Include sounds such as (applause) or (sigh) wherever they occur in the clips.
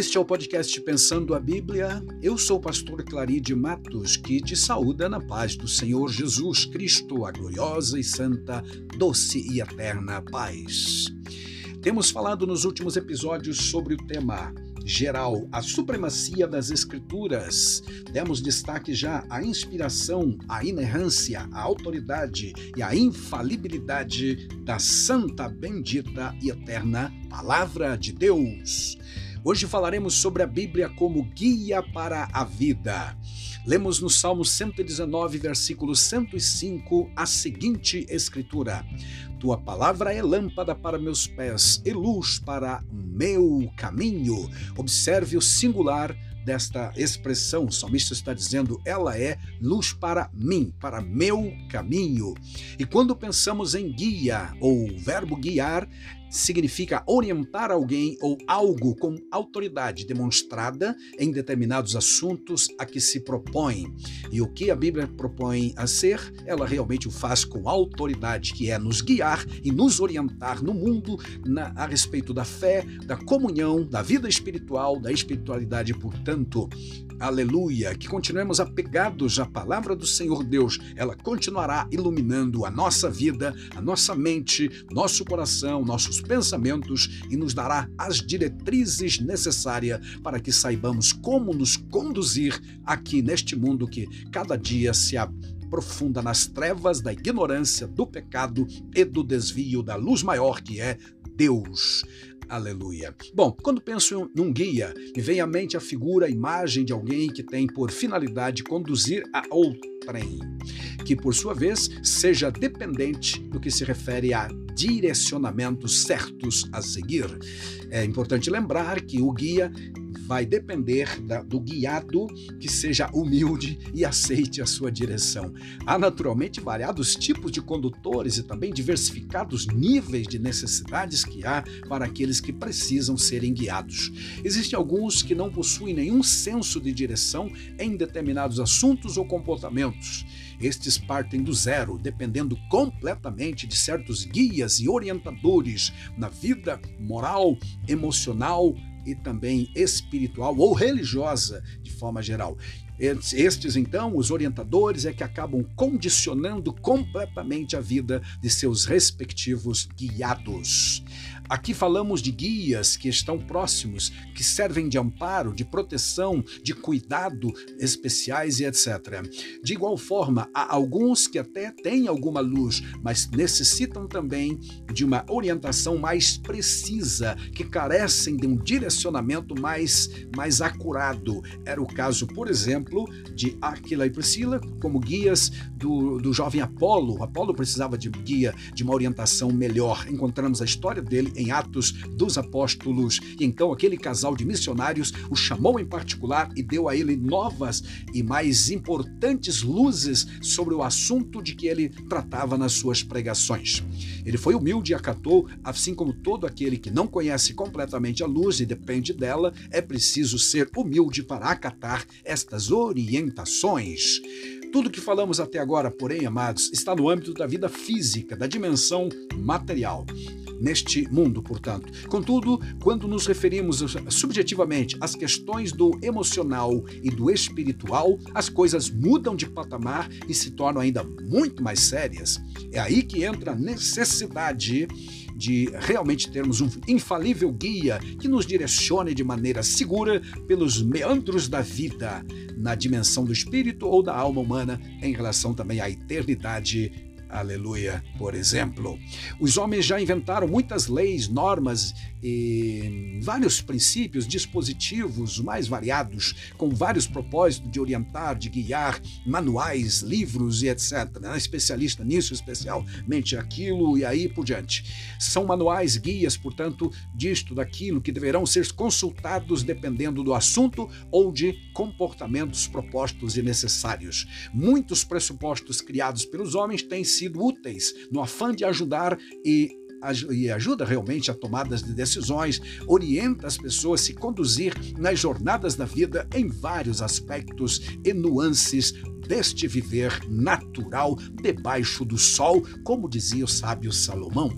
Este é o podcast Pensando a Bíblia. Eu sou o pastor Claride Matos, que te saúda na paz do Senhor Jesus Cristo, a gloriosa e santa, doce e eterna paz. Temos falado nos últimos episódios sobre o tema geral, a supremacia das Escrituras. Demos destaque já à inspiração, à inerrância, à autoridade e à infalibilidade da santa, bendita e eterna Palavra de Deus. Hoje falaremos sobre a Bíblia como guia para a vida. Lemos no Salmo 119, versículo 105, a seguinte escritura: Tua palavra é lâmpada para meus pés e luz para meu caminho. Observe o singular desta expressão. O salmista está dizendo: ela é luz para mim, para meu caminho. E quando pensamos em guia ou verbo guiar, significa orientar alguém ou algo com autoridade demonstrada em determinados assuntos a que se propõe. E o que a Bíblia propõe a ser, ela realmente o faz com autoridade, que é nos guiar e nos orientar no mundo na, a respeito da fé, da comunhão, da vida espiritual, da espiritualidade, portanto. Aleluia! Que continuemos apegados à palavra do Senhor Deus. Ela continuará iluminando a nossa vida, a nossa mente, nosso coração, nossos pensamentos e nos dará as diretrizes necessárias para que saibamos como nos conduzir aqui neste mundo que cada dia se aprofunda nas trevas da ignorância, do pecado e do desvio da luz maior que é Deus. Aleluia. Bom, quando penso em um guia, me vem à mente a figura, a imagem de alguém que tem por finalidade conduzir a outrem, que por sua vez seja dependente do que se refere a direcionamentos certos a seguir. É importante lembrar que o guia vai depender da, do guiado que seja humilde e aceite a sua direção. Há naturalmente variados tipos de condutores e também diversificados níveis de necessidades que há para aqueles que precisam serem guiados. Existem alguns que não possuem nenhum senso de direção em determinados assuntos ou comportamentos. Estes partem do zero, dependendo completamente de certos guias e orientadores na vida moral, emocional, e também espiritual ou religiosa de forma geral. Estes, então, os orientadores, é que acabam condicionando completamente a vida de seus respectivos guiados. Aqui falamos de guias que estão próximos, que servem de amparo, de proteção, de cuidado especiais e etc. De igual forma, há alguns que até têm alguma luz, mas necessitam também de uma orientação mais precisa, que carecem de um direcionamento mais, mais acurado. Era o caso, por exemplo, de Aquila e Priscila, como guias do, do jovem Apolo. Apolo precisava de guia, de uma orientação melhor. Encontramos a história dele em Atos dos Apóstolos. E então aquele casal de missionários o chamou em particular e deu a ele novas e mais importantes luzes sobre o assunto de que ele tratava nas suas pregações. Ele foi humilde e acatou, assim como todo aquele que não conhece completamente a luz e depende dela, é preciso ser humilde para acatar estas orientações. Tudo que falamos até agora, porém, amados, está no âmbito da vida física, da dimensão material neste mundo, portanto. Contudo, quando nos referimos subjetivamente às questões do emocional e do espiritual, as coisas mudam de patamar e se tornam ainda muito mais sérias. É aí que entra a necessidade de realmente termos um infalível guia que nos direcione de maneira segura pelos meandros da vida, na dimensão do espírito ou da alma humana, em relação também à eternidade Aleluia, por exemplo. Os homens já inventaram muitas leis, normas e vários princípios, dispositivos mais variados, com vários propósitos de orientar, de guiar, manuais, livros e etc. Né? Especialista nisso, especialmente aquilo e aí por diante. São manuais, guias, portanto, disto, daquilo, que deverão ser consultados dependendo do assunto ou de comportamentos propostos e necessários. Muitos pressupostos criados pelos homens têm sido úteis no afã de ajudar e e ajuda realmente a tomadas de decisões, orienta as pessoas a se conduzir nas jornadas da vida em vários aspectos e nuances deste viver natural debaixo do sol, como dizia o sábio Salomão.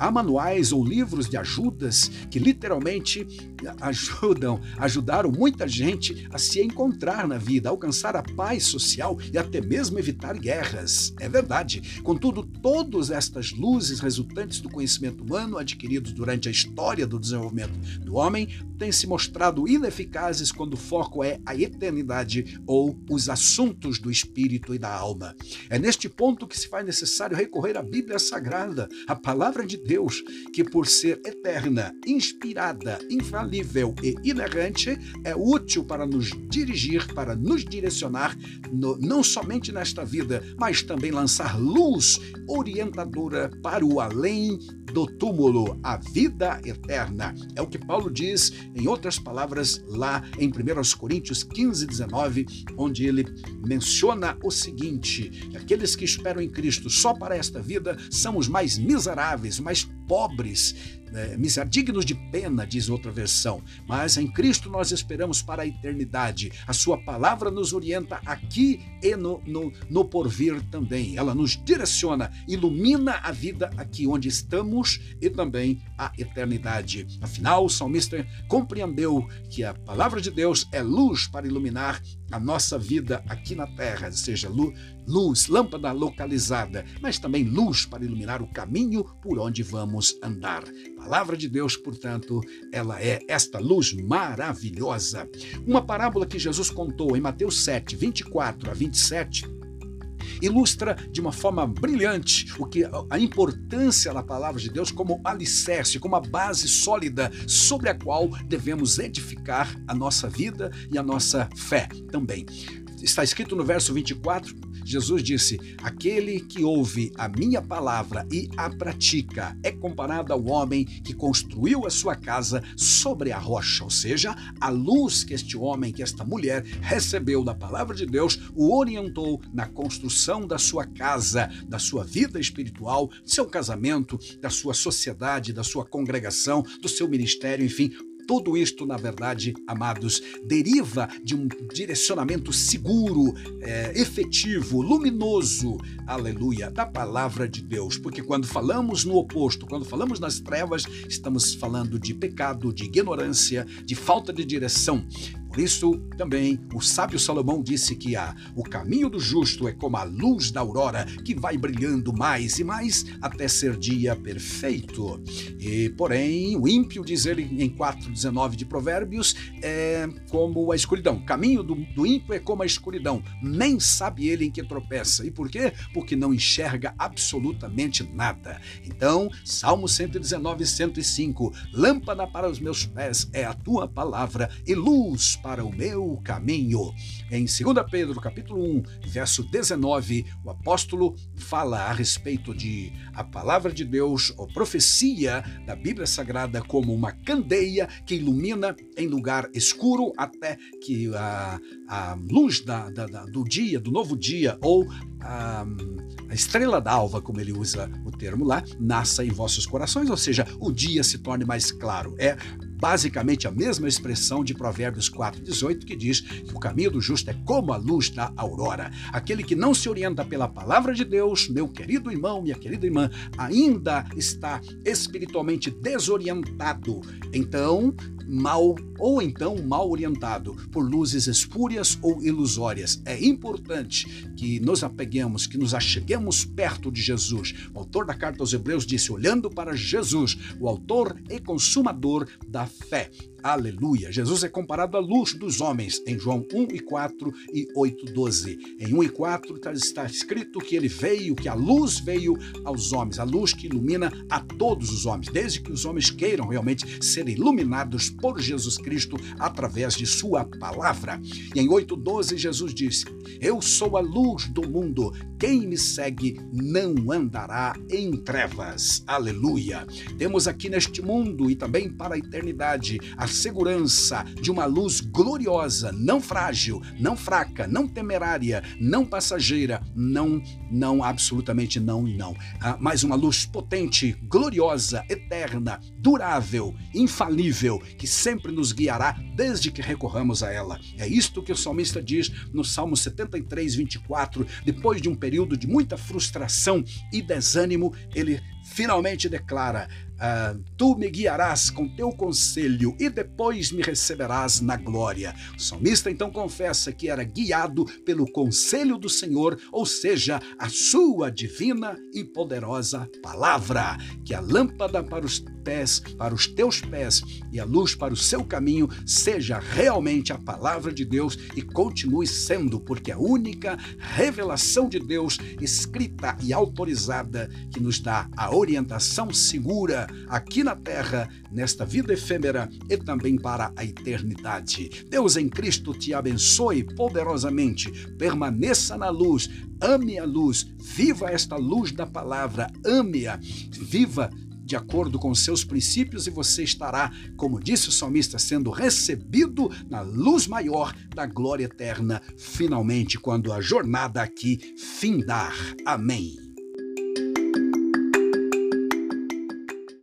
Há manuais ou livros de ajudas que literalmente (laughs) ajudam, ajudaram muita gente a se encontrar na vida, a alcançar a paz social e até mesmo evitar guerras. É verdade. Contudo, todas estas luzes resultantes do conhecimento humano adquiridos durante a história do desenvolvimento do homem têm se mostrado ineficazes quando o foco é a eternidade ou os assuntos do espírito e da alma. É neste ponto que se faz necessário recorrer à Bíblia Sagrada, a palavra de Deus, que por ser eterna, inspirada, infalível e inerrante, é útil para nos dirigir, para nos direcionar, no, não somente nesta vida, mas também lançar luz orientadora para o além do túmulo, a vida eterna. É o que Paulo diz, em outras palavras, lá em 1 Coríntios 15, 19, onde ele menciona o seguinte: aqueles que esperam em Cristo só para esta vida são os mais miseráveis, mais pobres, né, dignos de pena, diz outra versão. Mas em Cristo nós esperamos para a eternidade. A sua palavra nos orienta aqui e no, no, no porvir também. Ela nos direciona, ilumina a vida aqui onde estamos e também a eternidade. Afinal, o salmista compreendeu que a palavra de Deus é luz para iluminar a nossa vida aqui na terra, seja luz, lâmpada localizada, mas também luz para iluminar o caminho por onde vamos andar. A palavra de Deus, portanto, ela é esta luz maravilhosa. Uma parábola que Jesus contou em Mateus 7, 24 a 27 ilustra de uma forma brilhante o que a importância da palavra de Deus como alicerce, como a base sólida sobre a qual devemos edificar a nossa vida e a nossa fé também. Está escrito no verso 24: Jesus disse: Aquele que ouve a minha palavra e a pratica é comparado ao homem que construiu a sua casa sobre a rocha, ou seja, a luz que este homem, que esta mulher recebeu da palavra de Deus, o orientou na construção da sua casa, da sua vida espiritual, do seu casamento, da sua sociedade, da sua congregação, do seu ministério, enfim, tudo isto, na verdade, amados, deriva de um direcionamento seguro, é, efetivo, luminoso, aleluia, da palavra de Deus. Porque quando falamos no oposto, quando falamos nas trevas, estamos falando de pecado, de ignorância, de falta de direção. Por isso, também, o sábio Salomão disse que a, o caminho do justo é como a luz da aurora, que vai brilhando mais e mais até ser dia perfeito. E, porém, o ímpio, diz ele em 4,19 de Provérbios, é como a escuridão. O caminho do, do ímpio é como a escuridão. Nem sabe ele em que tropeça. E por quê? Porque não enxerga absolutamente nada. Então, Salmo 119, 105. Lâmpada para os meus pés é a tua palavra e luz para o meu caminho. Em 2 Pedro, capítulo 1, verso 19, o apóstolo fala a respeito de a palavra de Deus, ou profecia da Bíblia Sagrada como uma candeia que ilumina em lugar escuro até que a, a luz da, da, da, do dia, do novo dia, ou a, a estrela d'alva, como ele usa o termo lá, nasça em vossos corações, ou seja, o dia se torne mais claro. É basicamente a mesma expressão de Provérbios 4,18, que diz que o caminho do justo é como a luz da aurora. Aquele que não se orienta pela palavra de Deus, meu querido irmão, minha querida irmã, ainda está espiritualmente desorientado. Então, mal ou então mal orientado por luzes espúrias ou ilusórias. É importante que nos apeguemos, que nos acheguemos perto de Jesus. O autor da carta aos Hebreus disse: olhando para Jesus, o autor e consumador da fé. Aleluia. Jesus é comparado à luz dos homens em João 1 e 4 e 8, 12. Em 1 e 4 tá, está escrito que ele veio, que a luz veio aos homens, a luz que ilumina a todos os homens, desde que os homens queiram realmente ser iluminados por Jesus Cristo através de sua palavra. E em 8:12 Jesus disse: Eu sou a luz do mundo. Quem me segue não andará em trevas. Aleluia. Temos aqui neste mundo e também para a eternidade a segurança de uma luz gloriosa, não frágil, não fraca, não temerária, não passageira, não, não, absolutamente não e não. Ah, mas uma luz potente, gloriosa, eterna, durável, infalível, que sempre nos guiará desde que recorramos a ela. É isto que o salmista diz no Salmo 73, 24. Depois de um período de muita frustração e desânimo, ele finalmente declara: ah, Tu me guiarás com teu conselho e depois me receberás na glória. O salmista então confessa que era guiado pelo conselho do Senhor, ou seja, a sua divina e poderosa palavra, que a lâmpada para os pés, para os teus pés e a luz para o seu caminho seja realmente a palavra de Deus e continue sendo, porque é a única revelação de Deus escrita e autorizada que nos dá orientação segura aqui na terra, nesta vida efêmera e também para a eternidade. Deus em Cristo te abençoe poderosamente. Permaneça na luz, ame a luz, viva esta luz da palavra, ame-a, viva de acordo com seus princípios e você estará, como disse o salmista, sendo recebido na luz maior da glória eterna, finalmente, quando a jornada aqui findar. Amém.